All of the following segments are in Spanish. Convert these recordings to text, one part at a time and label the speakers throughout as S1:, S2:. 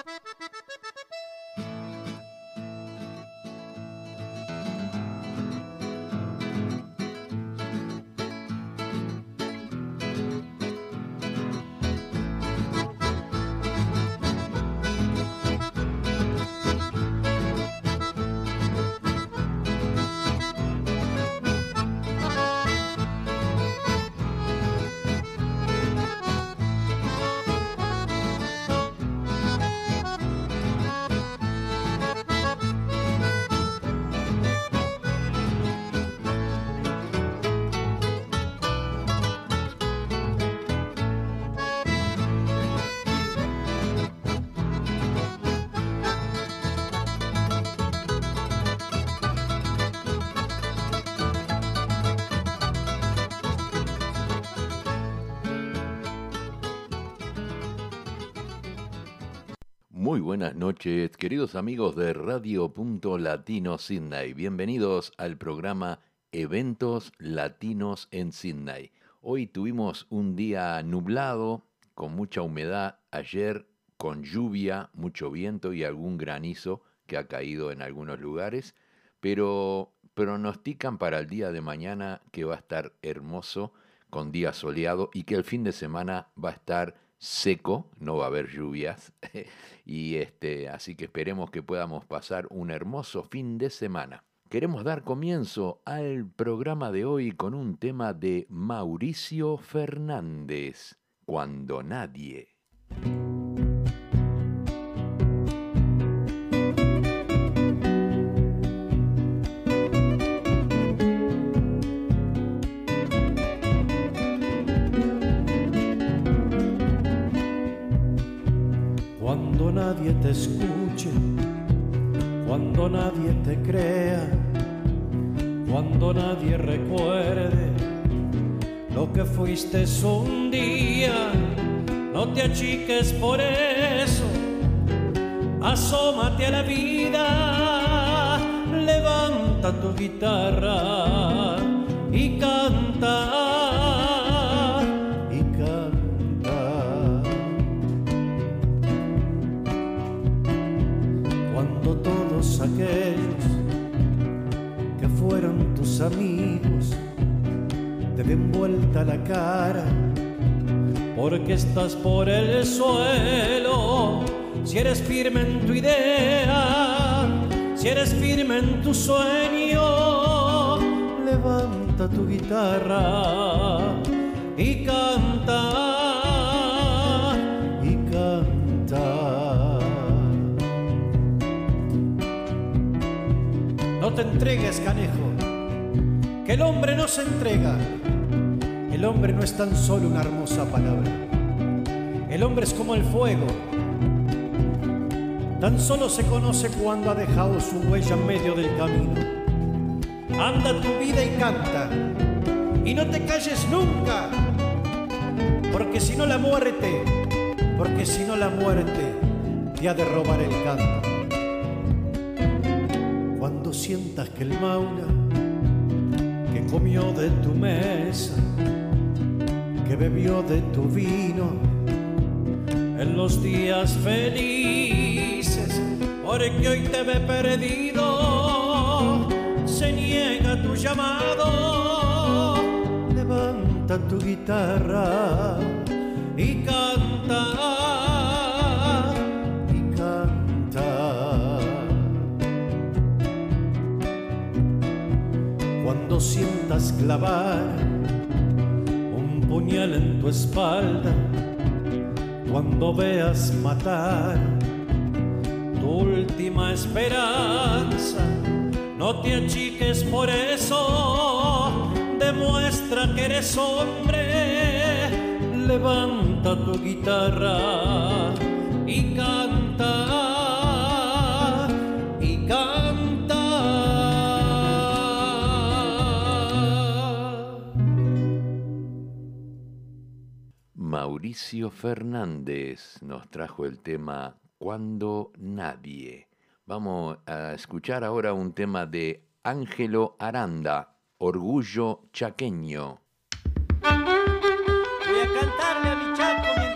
S1: ピピピピピ。Muy buenas noches, queridos amigos de Radio Punto Latino Sydney. Bienvenidos al programa Eventos Latinos en Sydney. Hoy tuvimos un día nublado, con mucha humedad. Ayer con lluvia, mucho viento y algún granizo que ha caído en algunos lugares. Pero pronostican para el día de mañana que va a estar hermoso, con día soleado y que el fin de semana va a estar seco, no va a haber lluvias, y este, así que esperemos que podamos pasar un hermoso fin de semana. Queremos dar comienzo al programa de hoy con un tema de Mauricio Fernández, Cuando nadie.
S2: Nadie te escuche, cuando nadie te crea, cuando nadie recuerde lo que fuiste un día, no te achiques por eso, asómate a la vida, levanta tu guitarra amigos te den vuelta la cara porque estás por el suelo. Si eres firme en tu idea, si eres firme en tu sueño, levanta tu guitarra y canta te entregues, canejo, el hombre no se entrega. El hombre no es tan solo una hermosa palabra. El hombre es como el fuego. Tan solo se conoce cuando ha dejado su huella en medio del camino. Anda tu vida y canta. Y no te calles nunca. Porque si no la muerte, porque si no la muerte te ha de robar el canto sientas que el maula que comió de tu mesa, que bebió de tu vino. En los días felices, porque hoy te ve perdido, se niega tu llamado, levanta tu guitarra y canta clavar un puñal en tu espalda, cuando veas matar tu última esperanza, no te achiques por eso, demuestra que eres hombre, levanta tu guitarra y canta
S1: Mauricio Fernández nos trajo el tema Cuando Nadie. Vamos a escuchar ahora un tema de Ángelo Aranda, Orgullo Chaqueño.
S3: Voy a cantarle a mi chaco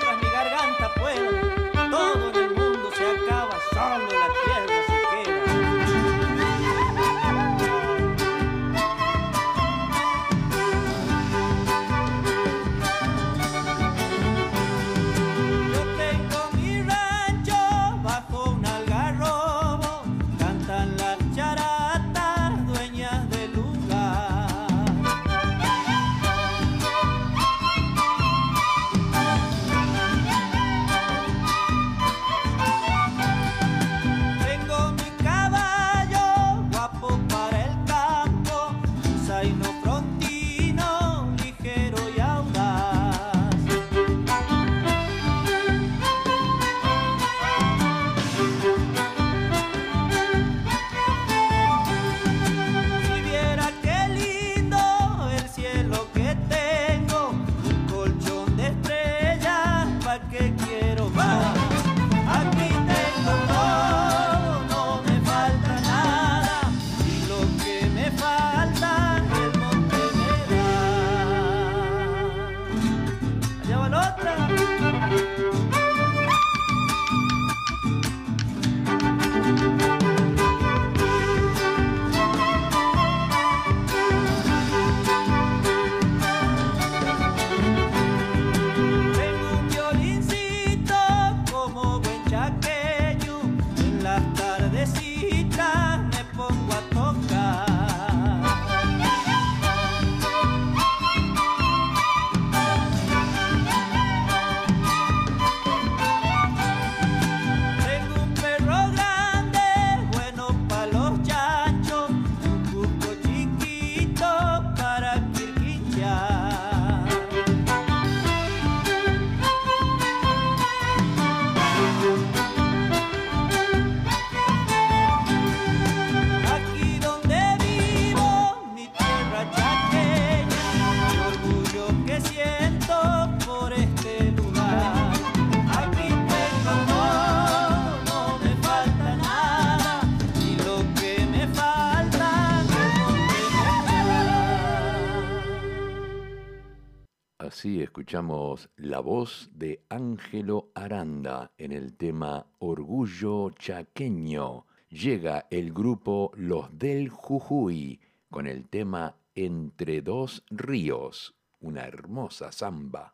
S1: escuchamos la voz de Ángelo Aranda en el tema Orgullo Chaqueño. Llega el grupo Los del Jujuy con el tema Entre dos ríos, una hermosa samba.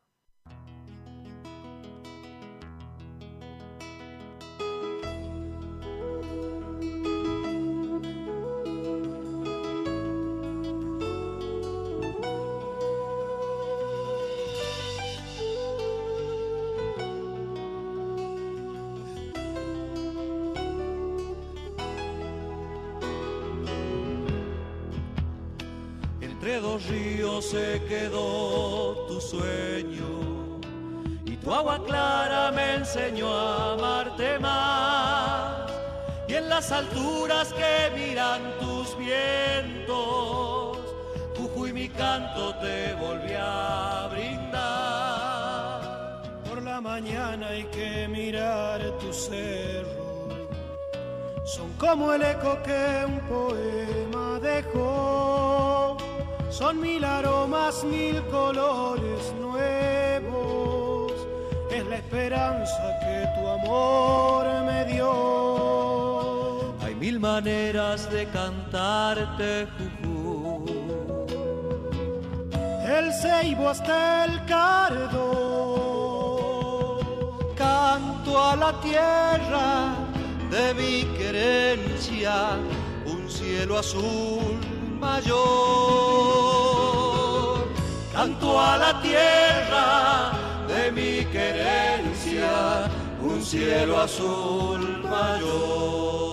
S4: Se quedó tu sueño y tu agua clara me enseñó a amarte más. Y en las alturas que miran tus vientos, Jujuy mi canto te volví a brindar.
S5: Por la mañana hay que mirar tu cerro. Son como el eco que un poema dejó. Son mil aromas, mil colores nuevos. Es la esperanza que tu amor me dio.
S4: Hay mil maneras de cantarte, Jujuy.
S5: El ceibo hasta el cardo.
S4: canto a la tierra de mi querencia, un cielo azul mayor. Canto a la tierra de mi querencia, un cielo azul mayor.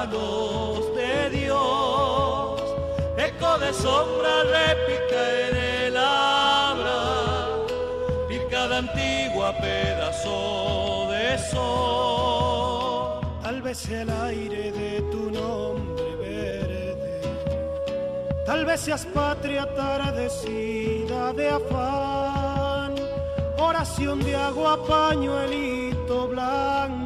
S4: Manos de Dios, eco de sombra repica en el abra, pica de antigua pedazo de sol.
S5: Tal vez el aire de tu nombre verde. Tal vez seas patria atardecida de afán. Oración de agua, pañuelito blanco.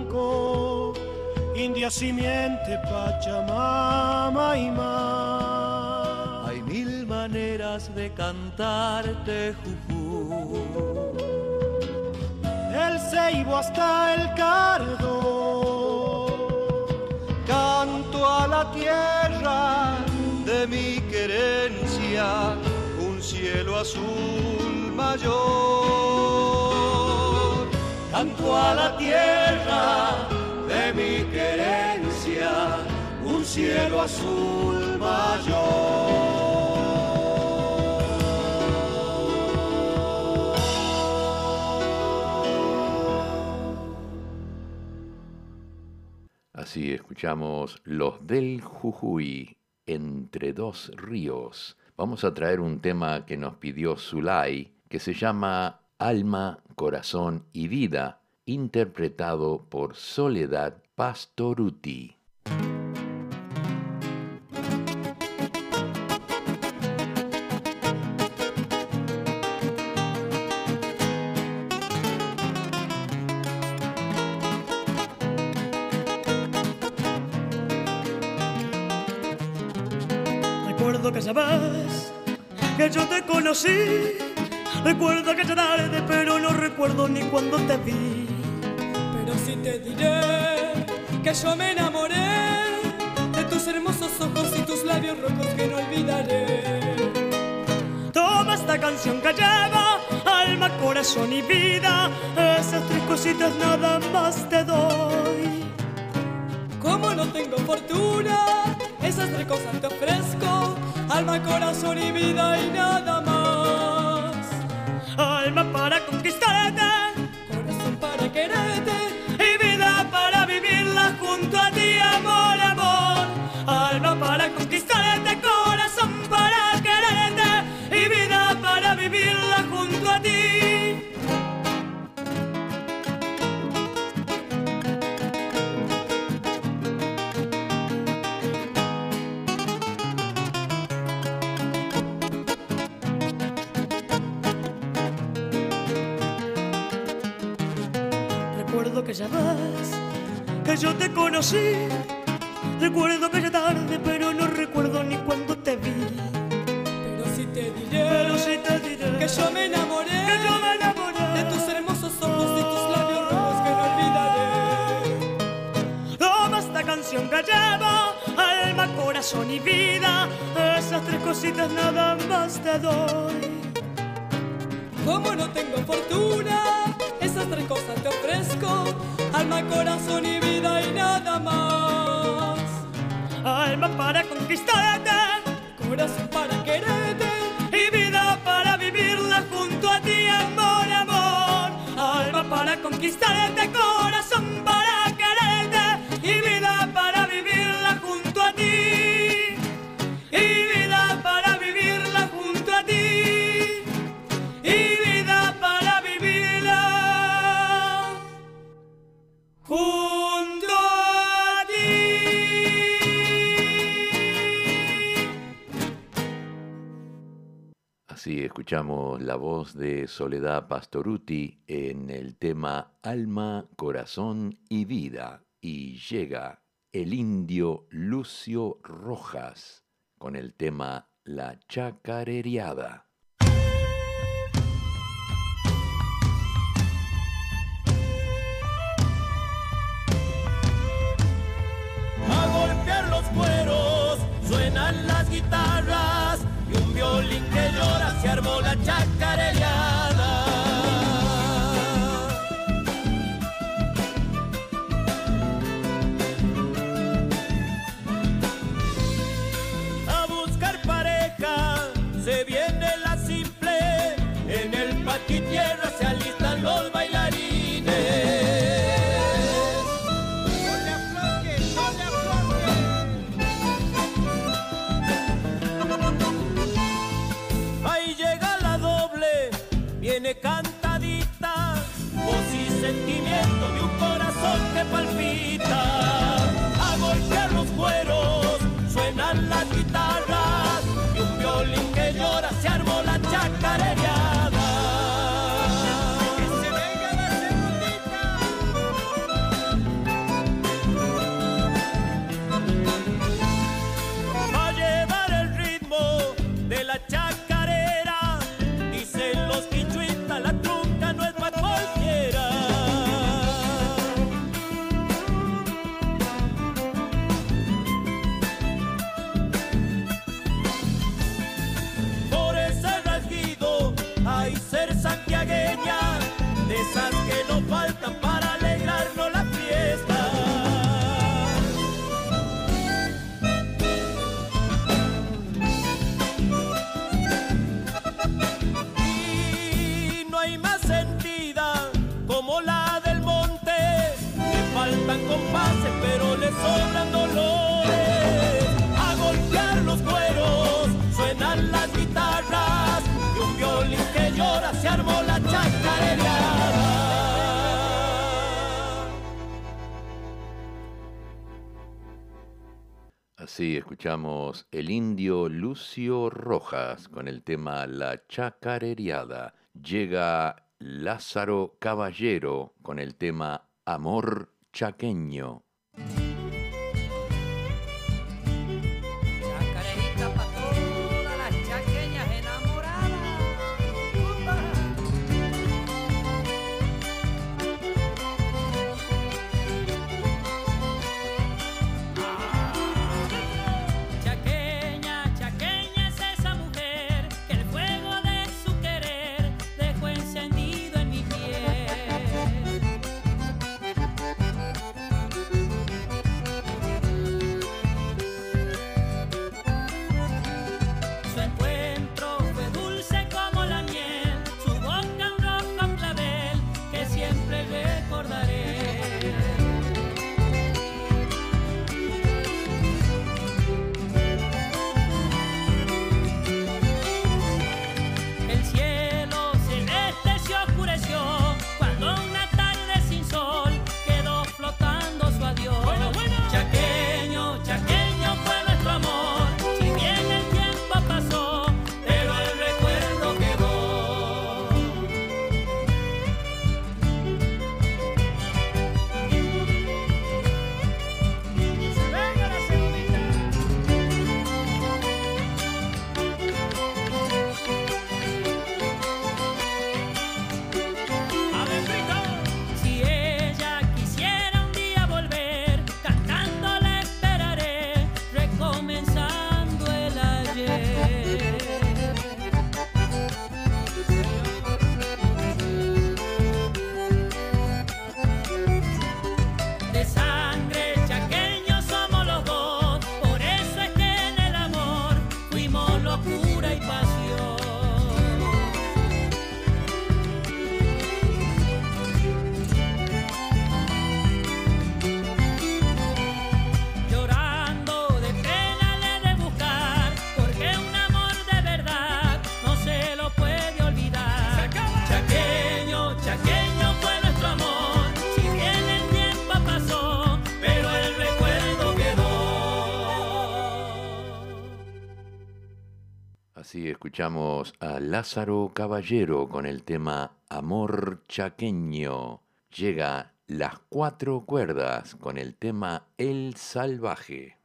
S5: India simiente, Pachamama y más.
S4: Hay mil maneras de cantarte, Jujuy.
S5: El ceibo hasta el cardo.
S4: Canto a la tierra de mi querencia, un cielo azul mayor. Canto a la tierra cielo azul mayor.
S1: Así escuchamos Los del Jujuy, Entre dos ríos. Vamos a traer un tema que nos pidió Zulay, que se llama Alma, Corazón y Vida, interpretado por Soledad Pastoruti.
S6: Te conocí. Recuerdo aquella tarde, pero no recuerdo ni cuando te vi.
S7: Pero sí te diré que yo me enamoré de tus hermosos ojos y tus labios rojos que no olvidaré.
S6: Toma esta canción que lleva alma, corazón y vida. Esas tres cositas nada más te doy.
S7: Como no tengo fortuna, esas tres cosas te ofrezco. Alma, corazón y vida y nada más.
S6: Que ya vas, que yo te conocí. Recuerdo que ya tarde, pero no recuerdo ni cuando te vi.
S7: Pero sí te diré,
S6: Pero sí te diré
S7: que yo me enamoré,
S6: que yo me enamoré
S7: de tus hermosos ojos y tus labios rojos que no olvidaré.
S6: Toma esta canción que lleva alma, corazón y vida. Esas tres cositas nada más te doy.
S7: Como no tengo fortuna, tres cosas te ofrezco. Alma, corazón y vida y nada más.
S6: Alma para conquistarte
S7: Corazón para quererte
S6: y vida para vivirla junto a ti, amor, amor. Alma para conquistarte, corazón para
S1: escuchamos la voz de Soledad Pastoruti en el tema Alma, Corazón y Vida. Y llega el indio Lucio Rojas con el tema La Chacarereada.
S8: Llora se armó la chacarereada. El
S1: indio Lucio Rojas con el tema La Chacarereada. Llega Lázaro Caballero con el tema Amor Chaqueño. Escuchamos a Lázaro Caballero con el tema Amor Chaqueño. Llega Las Cuatro Cuerdas con el tema El Salvaje.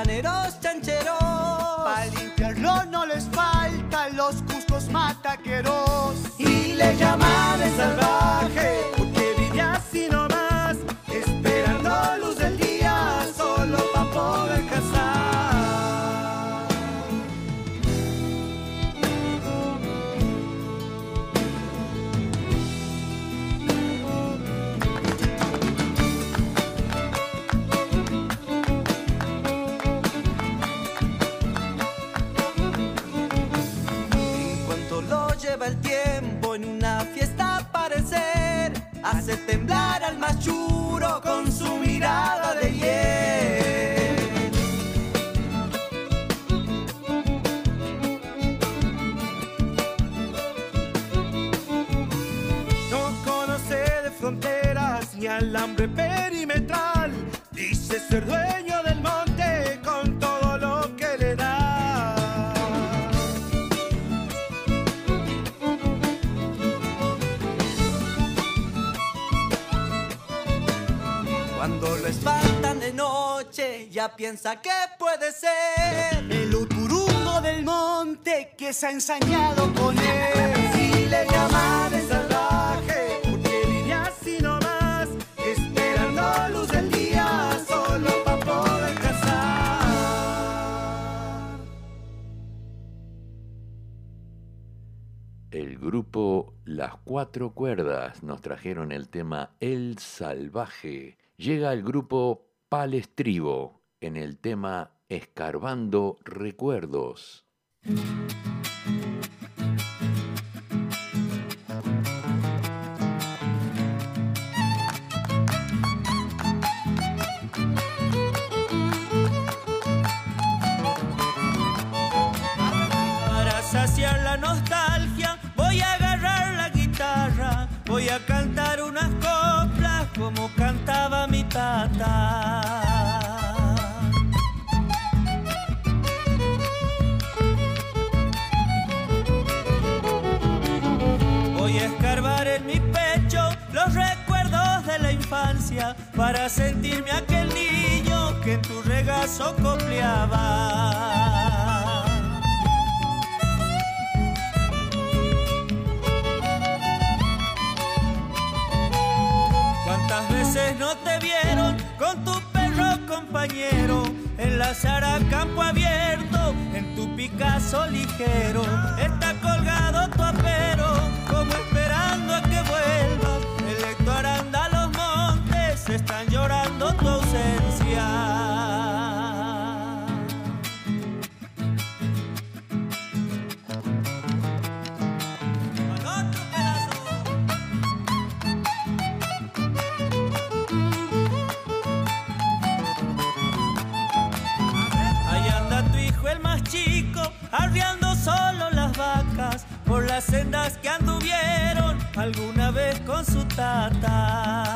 S9: Iguaneros, chancheros.
S10: Para limpiarlo no les faltan los cuscos mataqueros.
S9: Y le llaman el salvaje, hace temblar Cuando lo espantan de noche, ya piensa que puede ser
S10: el uturungo del monte que se ha ensañado con él.
S9: Si le llaman el salvaje,
S11: porque vive así nomás, esperando luz del día, solo para poder cazar.
S1: El grupo Las Cuatro Cuerdas nos trajeron el tema El Salvaje. Llega el grupo Palestribo en el tema Escarbando Recuerdos.
S3: Para sentirme aquel niño que en tu regazo copleaba. ¿Cuántas veces no te vieron con tu perro compañero en la Sara campo abierto, en tu Picasso ligero? Está colgado tu apero, alguna vez con su tata.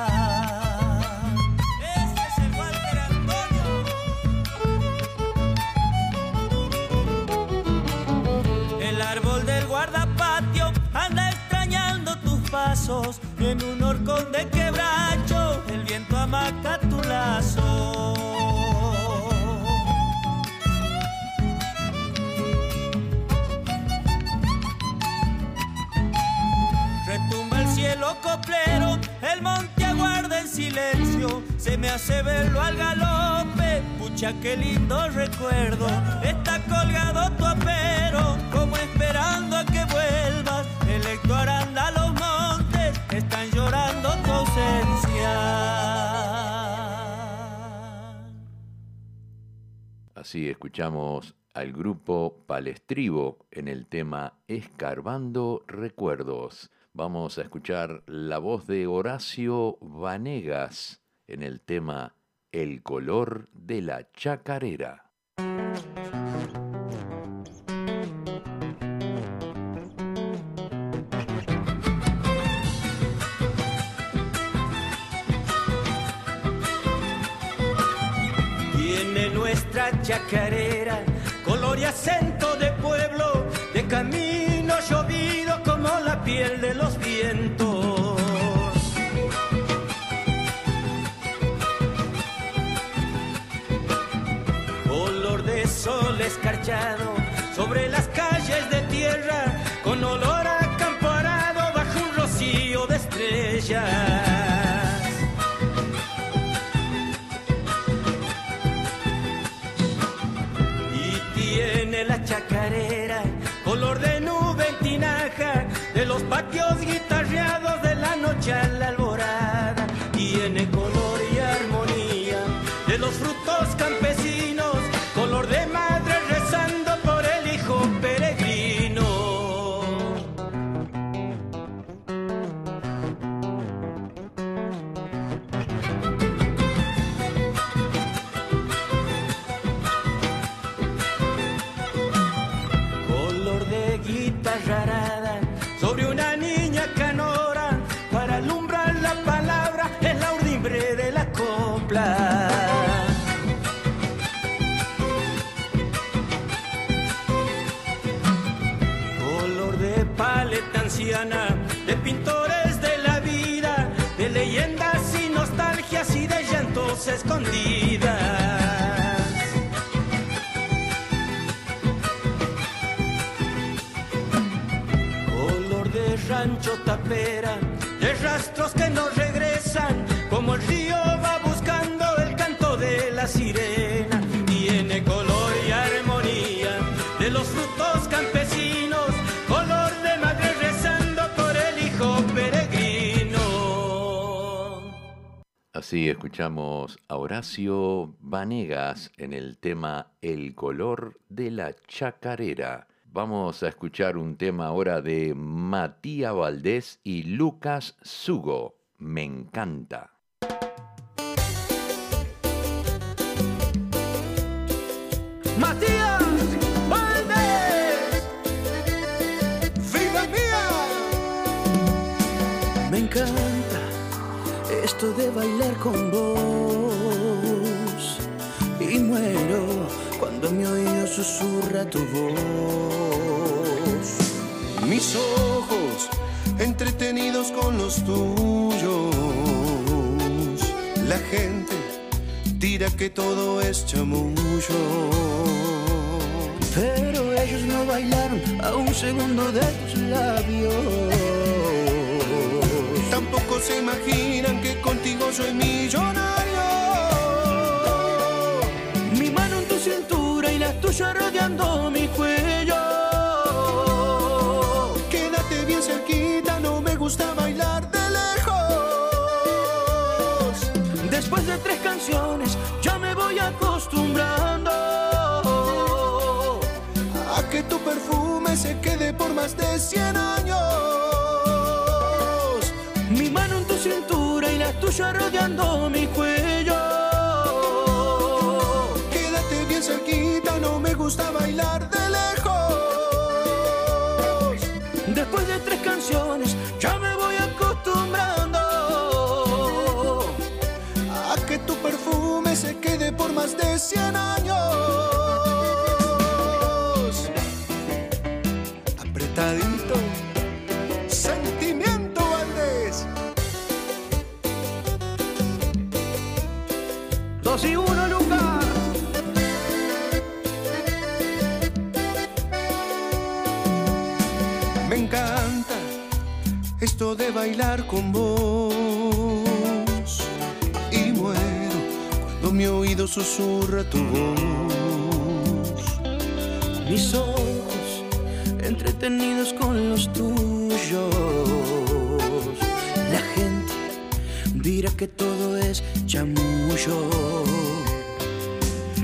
S8: Silencio se me hace verlo al galope. Pucha, qué lindo recuerdo. Está colgado tu apero, como esperando a que vuelvas. El Héctor anda a los montes, están llorando tu ausencia.
S1: Así escuchamos al grupo Palestribo en el tema Escarbando Recuerdos. Vamos a escuchar la voz de Horacio Vanegas en el tema El color de la chacarera.
S8: Tiene nuestra chacarera color y acento de pueblo, de camino sobre las calles de tierra, con olor a campo arado bajo un rocío de estrellas. y tiene la chacarera color de nube en tinaja de los patios guitarreados de la noche a la alborada tiene color y armonía de los frutos campesinos escondidas. color de rancho tapera, de rastros que
S1: Así escuchamos a Horacio Vanegas en el tema El color de la chacarera. Vamos a escuchar un tema ahora de Matías Valdés y Lucas Sugo. Me encanta.
S2: Mi oído susurra tu voz.
S12: Mis ojos entretenidos con los tuyos. La gente dirá que todo es chamullo.
S2: Pero ellos no bailaron a un segundo de tus labios.
S12: Tampoco se imaginan que contigo soy millonario.
S2: Tuya rodeando mi cuello.
S12: Quédate bien cerquita, no me gusta bailar de lejos.
S2: Después de tres canciones ya me voy acostumbrando.
S12: A que tu perfume se quede por más de 100 años.
S2: Mi mano en tu cintura y la tuya rodeando mi cuello.
S12: Cerquita, no me gusta bailar de lejos.
S2: Después de tres canciones ya me voy acostumbrando.
S12: A que tu perfume se quede por más de 100 años. Bailar con vos.
S2: mi oído susurra tu voz. Mis ojos entretenidos con los tuyos. La gente dirá que todo es chamullo.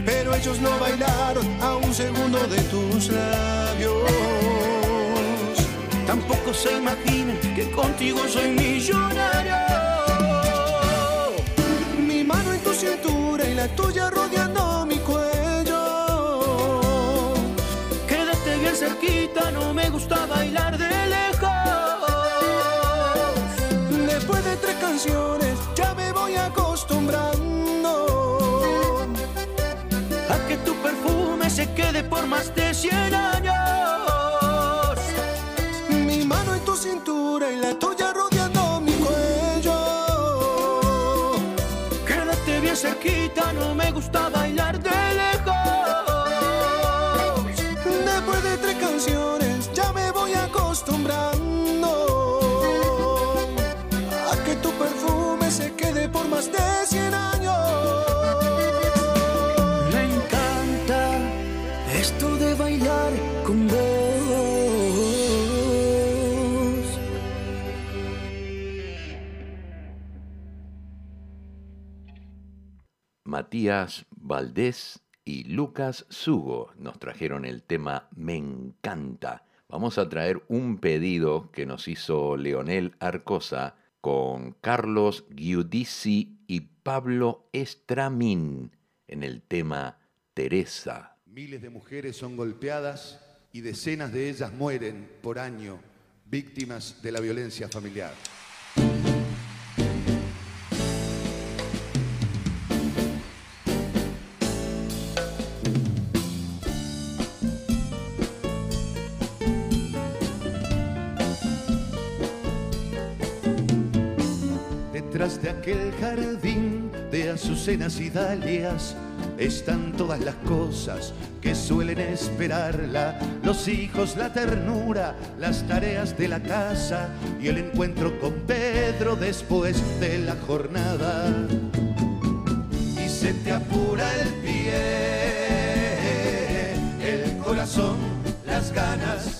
S12: Pero ellos no bailaron a un segundo de tus labios.
S2: Se imaginan que contigo soy millonario.
S12: Mi mano en tu cintura y la tuya rodeando mi cuello.
S2: Quédate bien cerquita, no me gusta bailar de lejos.
S12: Después de tres canciones ya me voy acostumbrando.
S2: A que tu perfume se quede por más de 100 años. Cerquita, no me gusta bailar
S1: Matías Valdés y Lucas Sugo nos trajeron el tema Me encanta. Vamos a traer un pedido que nos hizo Leonel Arcosa con Carlos Giudici y Pablo Estramín en el tema Teresa.
S13: Miles de mujeres son golpeadas y decenas de ellas mueren por año víctimas de la violencia familiar. De aquel jardín de azucenas y dalias están todas las cosas que suelen esperarla, los hijos, la ternura, las tareas de la casa y el encuentro con Pedro después de la jornada. Y se te apura el pie, el corazón, las ganas.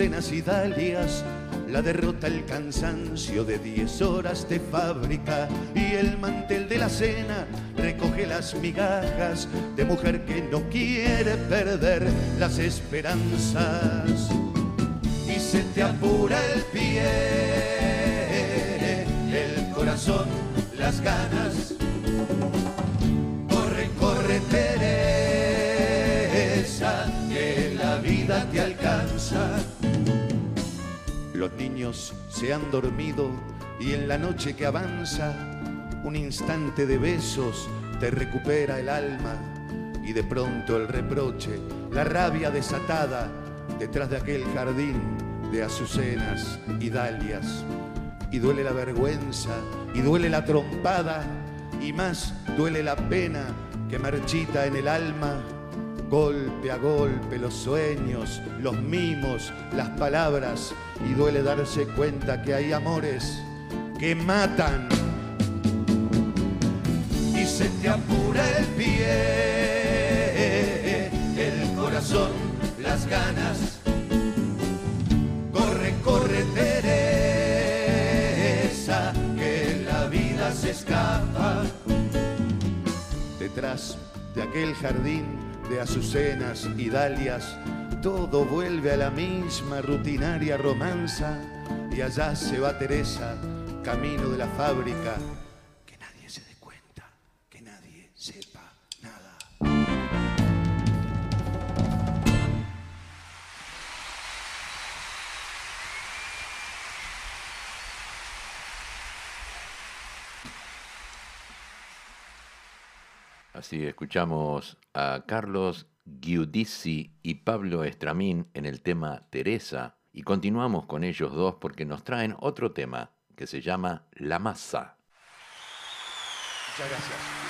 S13: De azucenas y dalias, la derrota, el cansancio de diez horas de fábrica y el mantel de la cena recoge las migajas de mujer que no quiere perder las esperanzas. Y se te apura el pie, el corazón, las ganas. Corre, corre, Teresa, que la vida te alcanza. Los niños se han dormido y en la noche que avanza, un instante de besos te recupera el alma y de pronto el reproche, la rabia desatada detrás de aquel jardín de azucenas y dalias. Y duele la vergüenza y duele la trompada y más duele la pena que marchita en el alma golpe a golpe los sueños, los mimos, las palabras y duele darse cuenta que hay amores que matan y se te apura el pie, el corazón, las ganas. Corre, corre, Teresa, que la vida se escapa detrás de aquel jardín de azucenas y dalias, todo vuelve a la misma rutinaria romanza y allá se va Teresa, camino de la fábrica.
S1: Así escuchamos a Carlos Giudici y Pablo Estramín en el tema Teresa y continuamos con ellos dos porque nos traen otro tema que se llama La Masa.
S13: Muchas gracias.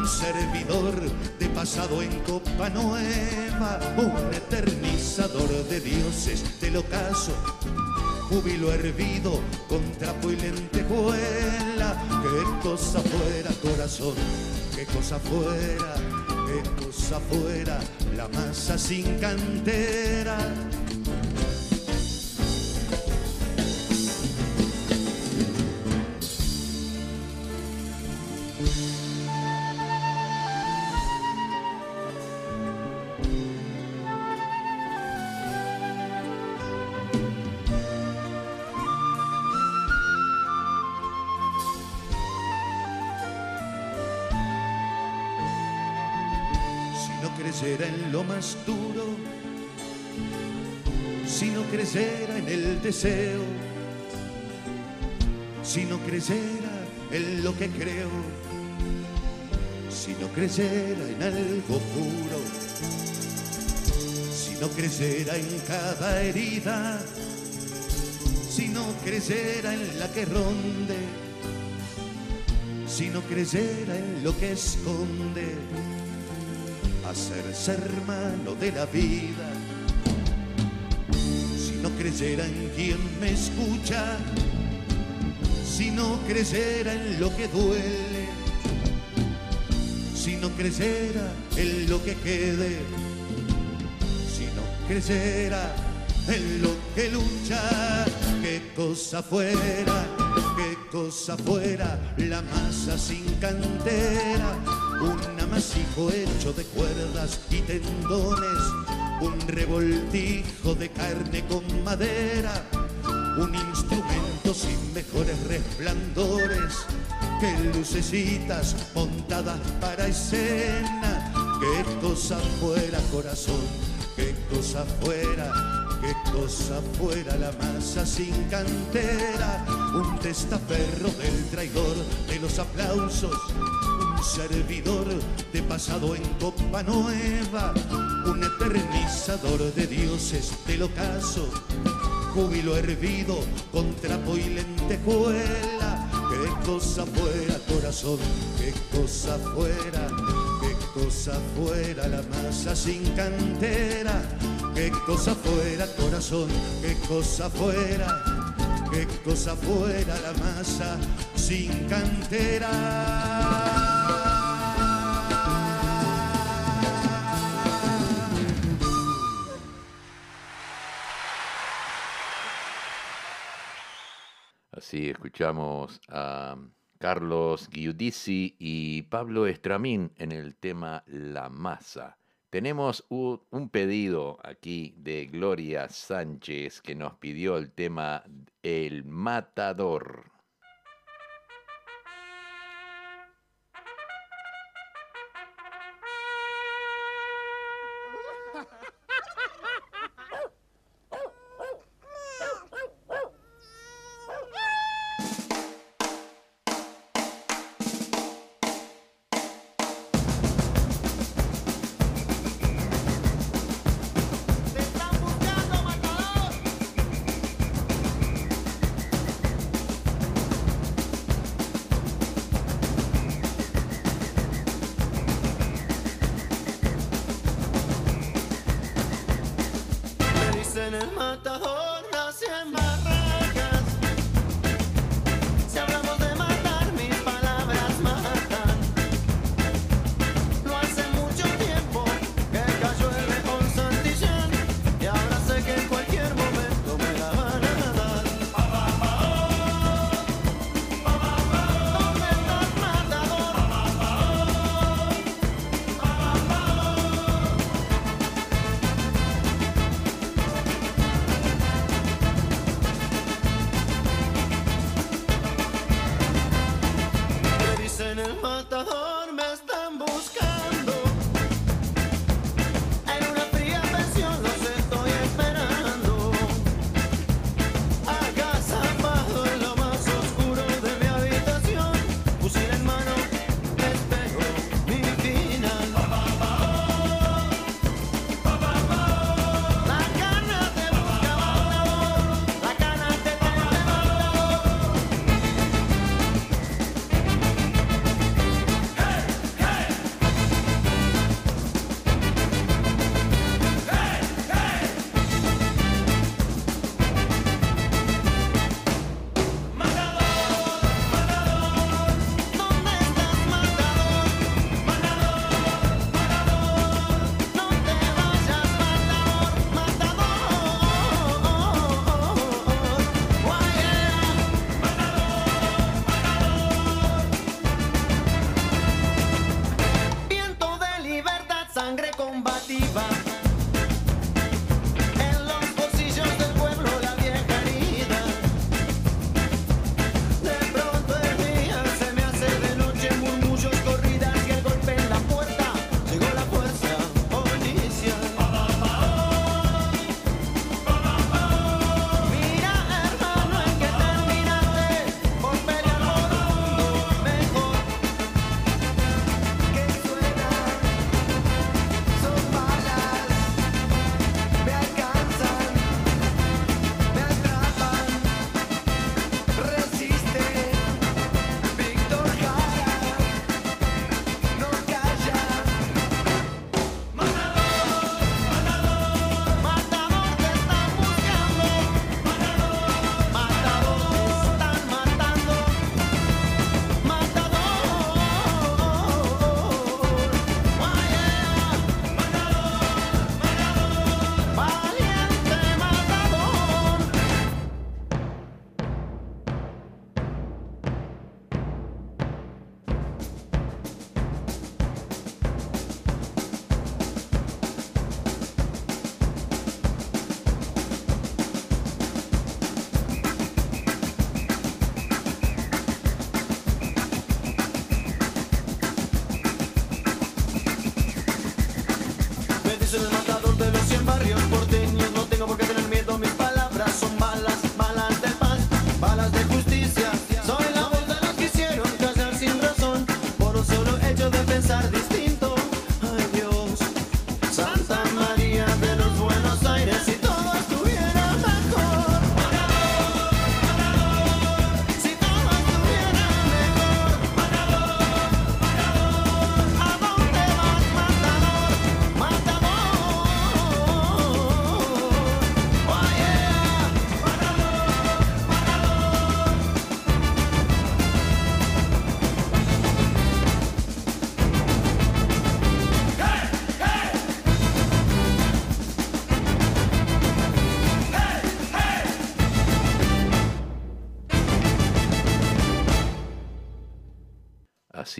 S13: un servidor de pasado en copa nueva, un eternizador de dioses del ocaso, júbilo hervido con trapo y lentejuela, qué cosa fuera corazón, qué cosa fuera, qué cosa fuera la masa sin cantera deseo, si no creyera en lo que creo, si no creyera en algo puro, si no creyera en cada herida, si no creyera en la que ronde, si no creyera en lo que esconde hacerse hermano de la vida. Creyera en quien me escucha, si no creyera en lo que duele, si no creyera en lo que quede, si no creyera en lo que lucha, qué cosa fuera, qué cosa fuera la masa sin cantera un amasijo hecho de cuerdas y tendones, un revoltijo de carne con madera, un instrumento sin mejores resplandores que lucecitas montadas para escena. Qué cosa fuera corazón, qué cosa fuera, qué cosa fuera la masa sin cantera, un testaferro del traidor de los aplausos servidor de pasado en copa nueva, un eternizador de dioses del ocaso, júbilo hervido con trapo y lentejuela. Qué cosa fuera corazón, qué cosa fuera, qué cosa fuera la masa sin cantera, qué cosa fuera corazón, qué cosa fuera, qué cosa fuera la masa sin cantera.
S1: Así escuchamos a Carlos Giudici y Pablo Estramín en el tema La Masa. Tenemos un pedido aquí de Gloria Sánchez que nos pidió el tema El Matador.
S14: I'm not the whole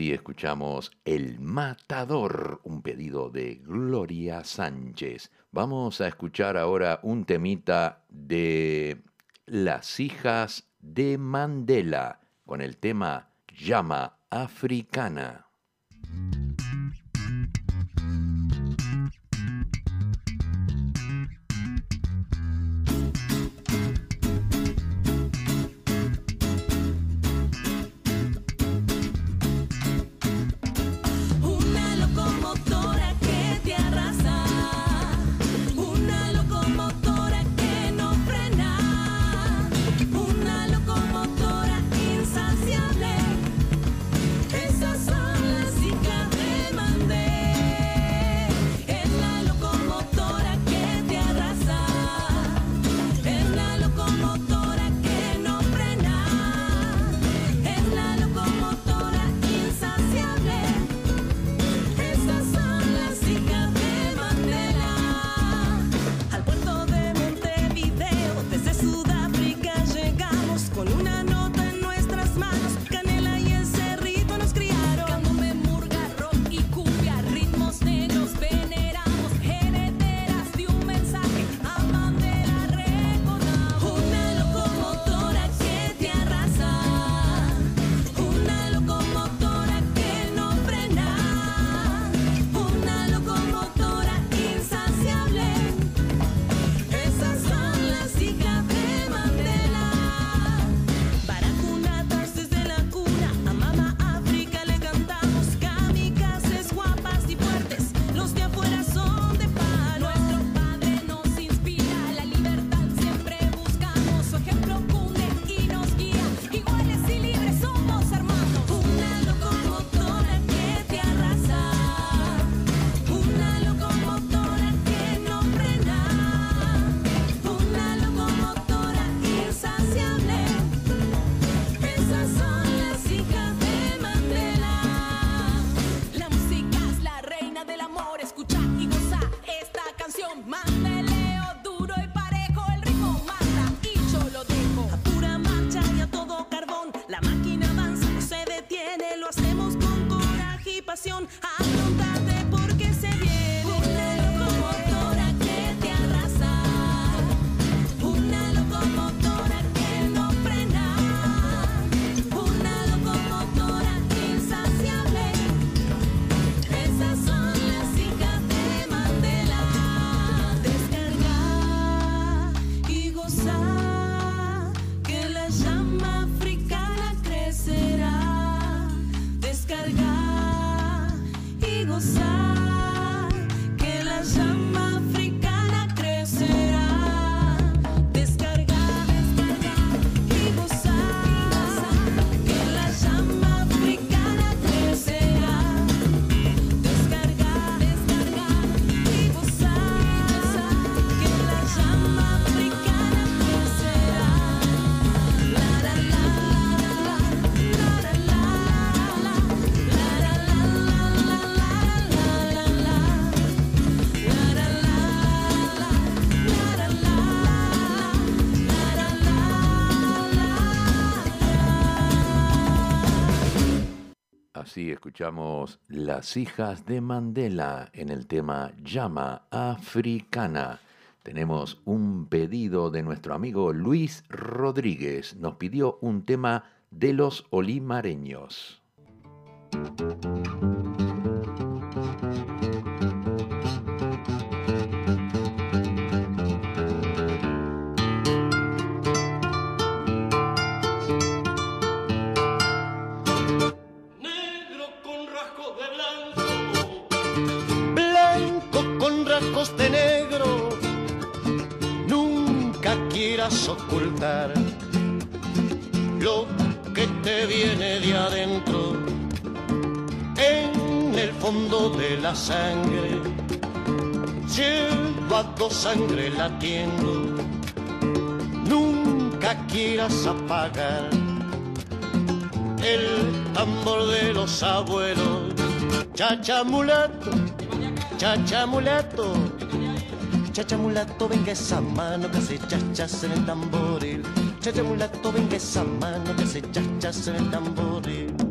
S14: Escuchamos El Matador, un pedido de Gloria Sánchez. Vamos a escuchar ahora un temita de Las hijas de Mandela con el tema Llama Africana. Escuchamos Las hijas de Mandela en el tema Llama Africana. Tenemos un pedido de nuestro amigo Luis Rodríguez. Nos pidió un tema de los olimareños.
S15: Ocultar lo que te viene de adentro en el fondo de la sangre. Lleva sangre latiendo, nunca quieras apagar el tambor de los abuelos. Chachamulato, chachamulato Chachamulato, venga esa mano que hace chachas en el tamboril. Chachamulato, venga esa mano que hace chachas en el tamboril.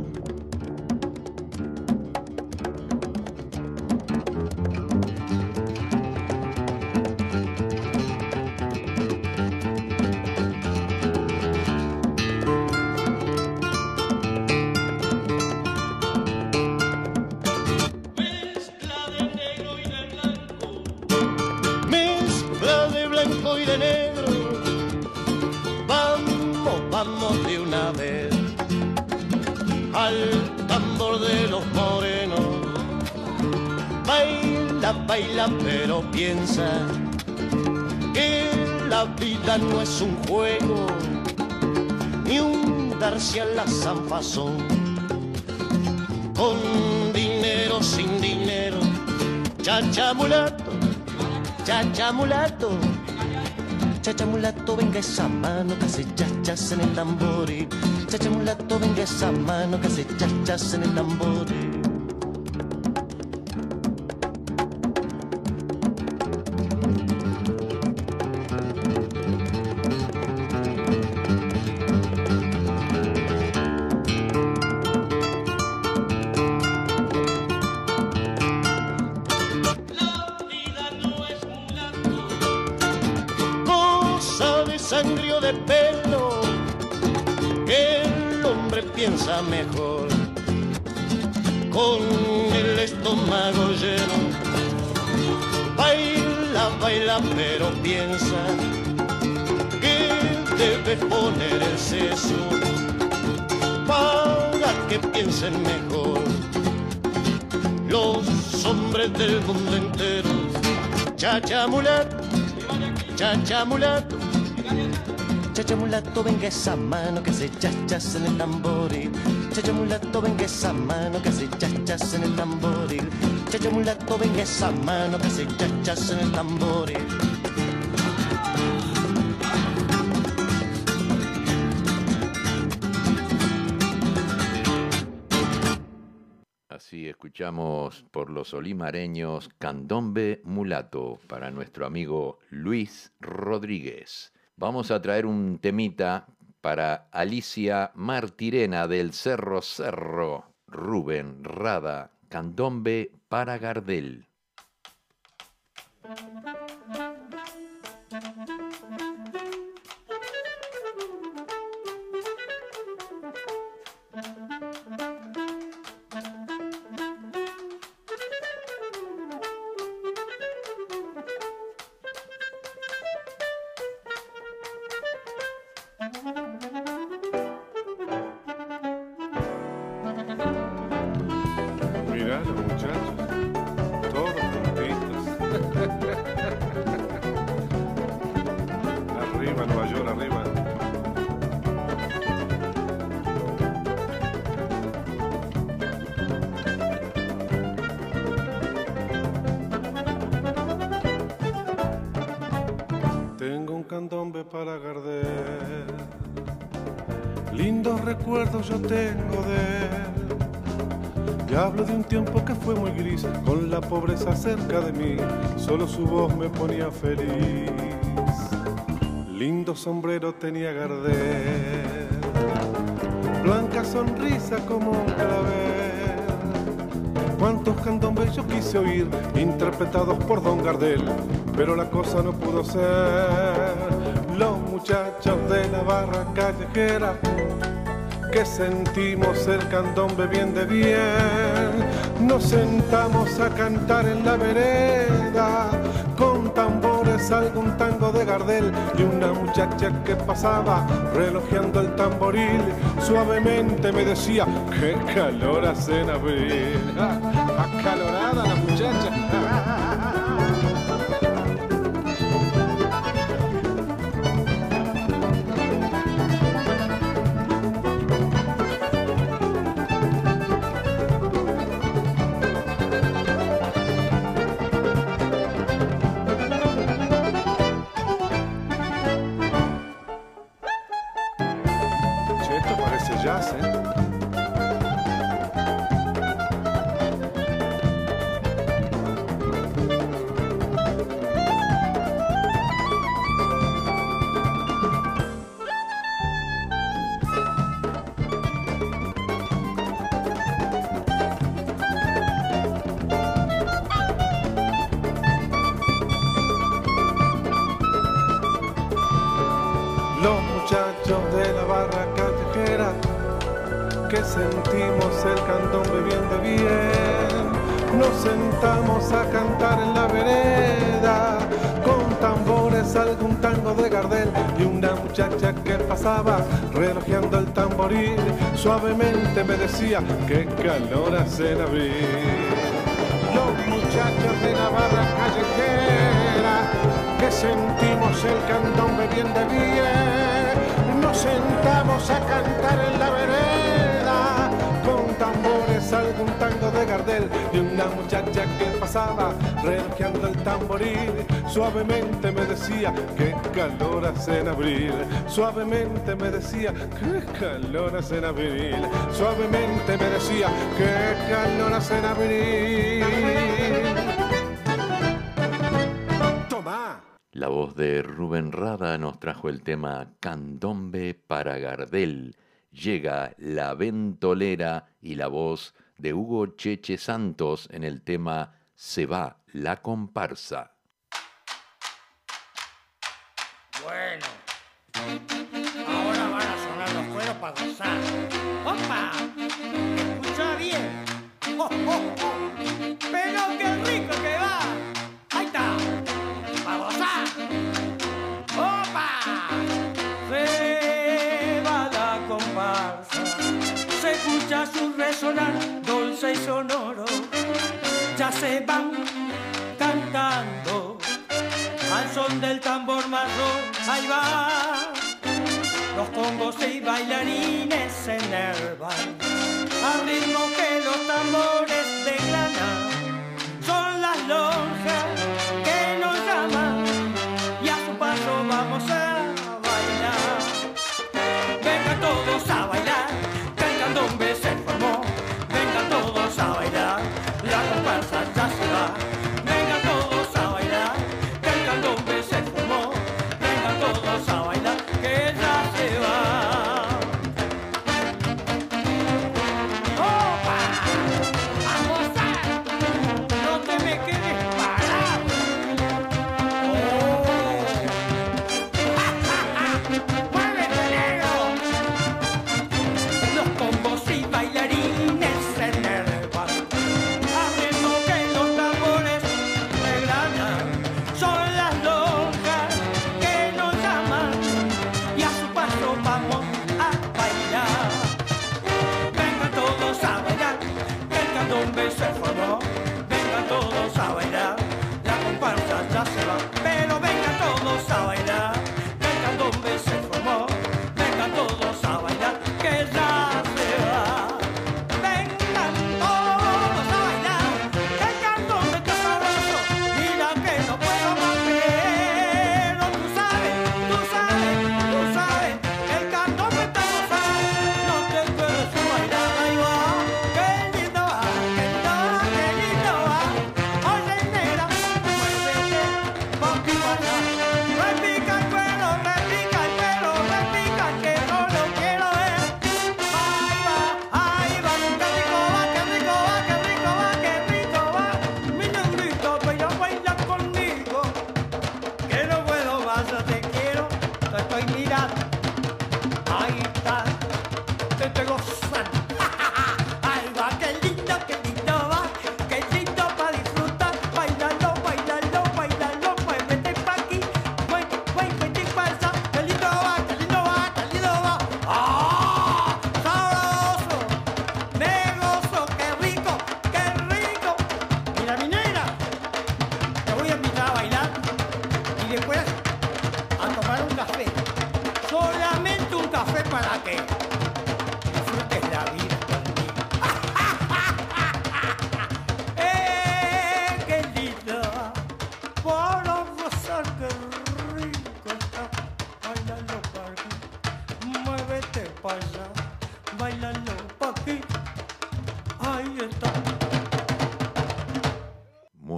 S15: Con dinero, sin dinero, chacha mulato, chacha mulato. Chacha mulato, venga esa mano que hace chachas en el tamboril. Chacha mulato, venga esa mano que hace chachas en el tamboril. Cosa de sangre o de pelo, que el hombre piensa mejor con el estómago lleno. Baila, baila, pero piensa que debe poner el seso para que piensen mejor los hombres del mundo entero. Chacha mulato, chacha mulato, chacha mulato, venga esa mano que hace chachas en el tamboril. Chacha mulato, venga esa mano que hace chachas en el tamboril. Chacha mulato, venga esa mano que hace chachas en el tamboril.
S1: Así escuchamos por los olimareños Candombe Mulato para nuestro amigo Luis Rodríguez. Vamos a traer un temita para Alicia Martirena del Cerro Cerro, Rubén Rada, Candombe para Gardel.
S16: Él. Y hablo de un tiempo que fue muy gris, con la pobreza cerca de mí, solo su voz me ponía feliz. Lindo sombrero tenía Gardel, blanca sonrisa como un clavel. Cuántos candombes yo quise oír, interpretados por Don Gardel, pero la cosa no pudo ser. Los muchachos de la barra callejera que sentimos el candombe bien de bien. Nos sentamos a cantar en la vereda con tambores algún tango de Gardel y una muchacha que pasaba relojeando el tamboril suavemente me decía qué calor hace en abril. Acalorada la muchacha. Pasaba relojeando el tamboril. Suavemente me decía que calor hace en abril. Los muchachos de la barra callejera que sentimos el cantón bebiendo bien, nos sentamos a cantar en la vereda con tambores algún tango de Gardel una muchacha que pasaba relojeando el tamboril suavemente me decía que calor hace en abril suavemente me decía que calor hace en abril suavemente me decía que calor hace en abril Tomá
S1: La voz de Rubén Rada nos trajo el tema Candombe para Gardel. Llega la ventolera y la voz de Hugo Cheche Santos en el tema Se va la comparsa.
S17: Bueno, ahora van a sonar los cueros para gozar. ¡Opa! Escucha bien. ¡Oh, oh, oh! ¡Pero qué rico que va! ¡Ahí está! ¡Para gozar! ¡Opa! Se va la comparsa, se escucha su resonar y sonoro. Ya se van cantando al son del tambor marrón, ahí va. Los congos y bailarines se enervan al ritmo que los tambores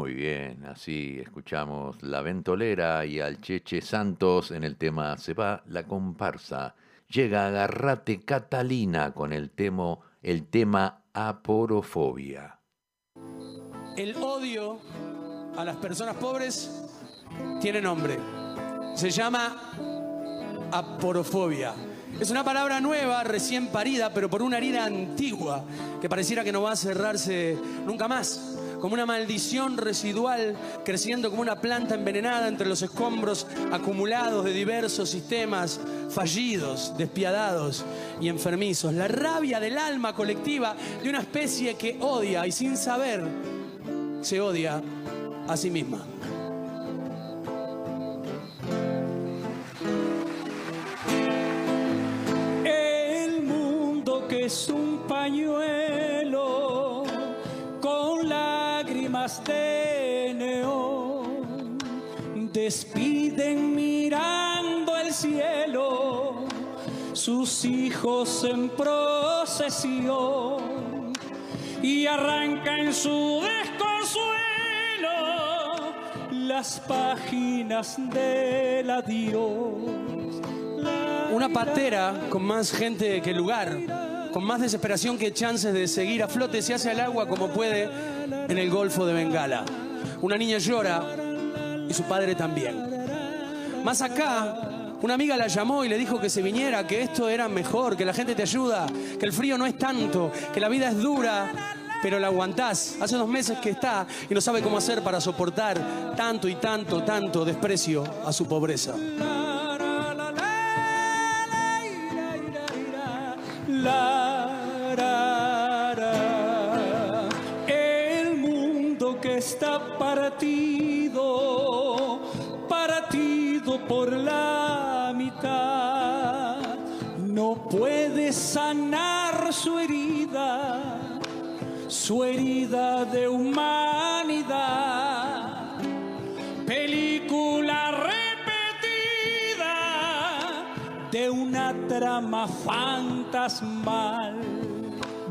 S1: Muy bien, así escuchamos La Ventolera y al Cheche Santos en el tema Se va la comparsa. Llega Agarrate Catalina con el, temo, el tema Aporofobia.
S18: El odio a las personas pobres tiene nombre. Se llama aporofobia. Es una palabra nueva, recién parida, pero por una herida antigua que pareciera que no va a cerrarse nunca más. Como una maldición residual creciendo como una planta envenenada entre los escombros acumulados de diversos sistemas fallidos, despiadados y enfermizos. La rabia del alma colectiva de una especie que odia y sin saber se odia a sí misma.
S19: El mundo que es un pañuelo de neón despiden mirando el cielo sus hijos en procesión y arranca en su desconsuelo las páginas del adiós.
S18: Una patera con más gente que lugar, con más desesperación que chances de seguir a flote, se hace al agua como puede en el Golfo de Bengala. Una niña llora y su padre también. Más acá, una amiga la llamó y le dijo que se viniera, que esto era mejor, que la gente te ayuda, que el frío no es tanto, que la vida es dura, pero la aguantás. Hace dos meses que está y no sabe cómo hacer para soportar tanto y tanto, tanto desprecio a su pobreza.
S19: La, sanar su herida, su herida de humanidad. Película repetida de una trama fantasmal.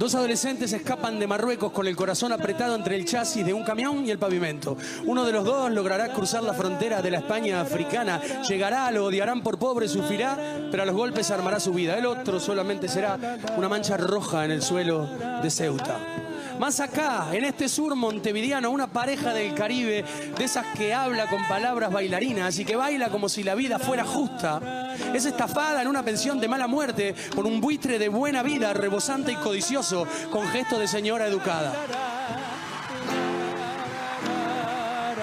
S18: Dos adolescentes escapan de Marruecos con el corazón apretado entre el chasis de un camión y el pavimento. Uno de los dos logrará cruzar la frontera de la España africana. Llegará, lo odiarán por pobre, sufrirá, pero a los golpes armará su vida. El otro solamente será una mancha roja en el suelo de Ceuta. Más acá, en este sur montevideano, una pareja del Caribe, de esas que habla con palabras bailarinas y que baila como si la vida fuera justa, es estafada en una pensión de mala muerte por un buitre de buena vida, rebosante y codicioso, con gesto de señora educada.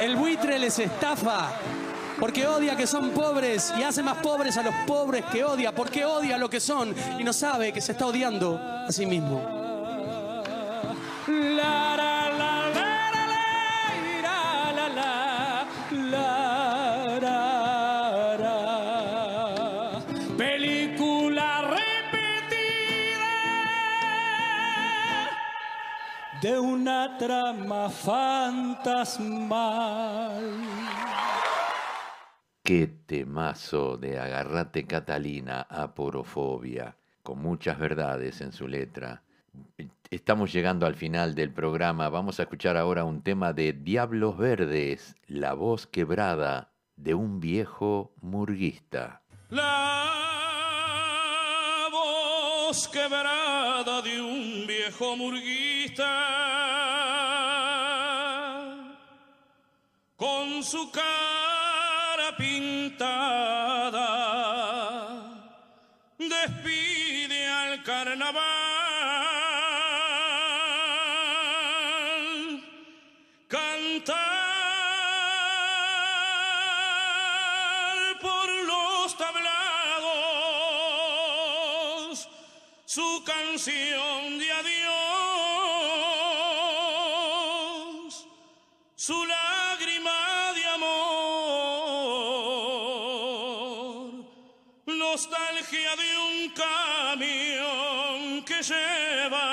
S18: El buitre les estafa porque odia que son pobres y hace más pobres a los pobres que odia, porque odia lo que son y no sabe que se está odiando a sí mismo.
S19: De una trama fantasmal.
S1: Qué temazo de Agarrate Catalina, aporofobia, con muchas verdades en su letra. Estamos llegando al final del programa. Vamos a escuchar ahora un tema de Diablos Verdes, la voz quebrada de un viejo murguista.
S8: La voz quebrada de un viejo murguista con su cara pintada despide al carnaval canción de adiós, su lágrima de amor, nostalgia de un camión que lleva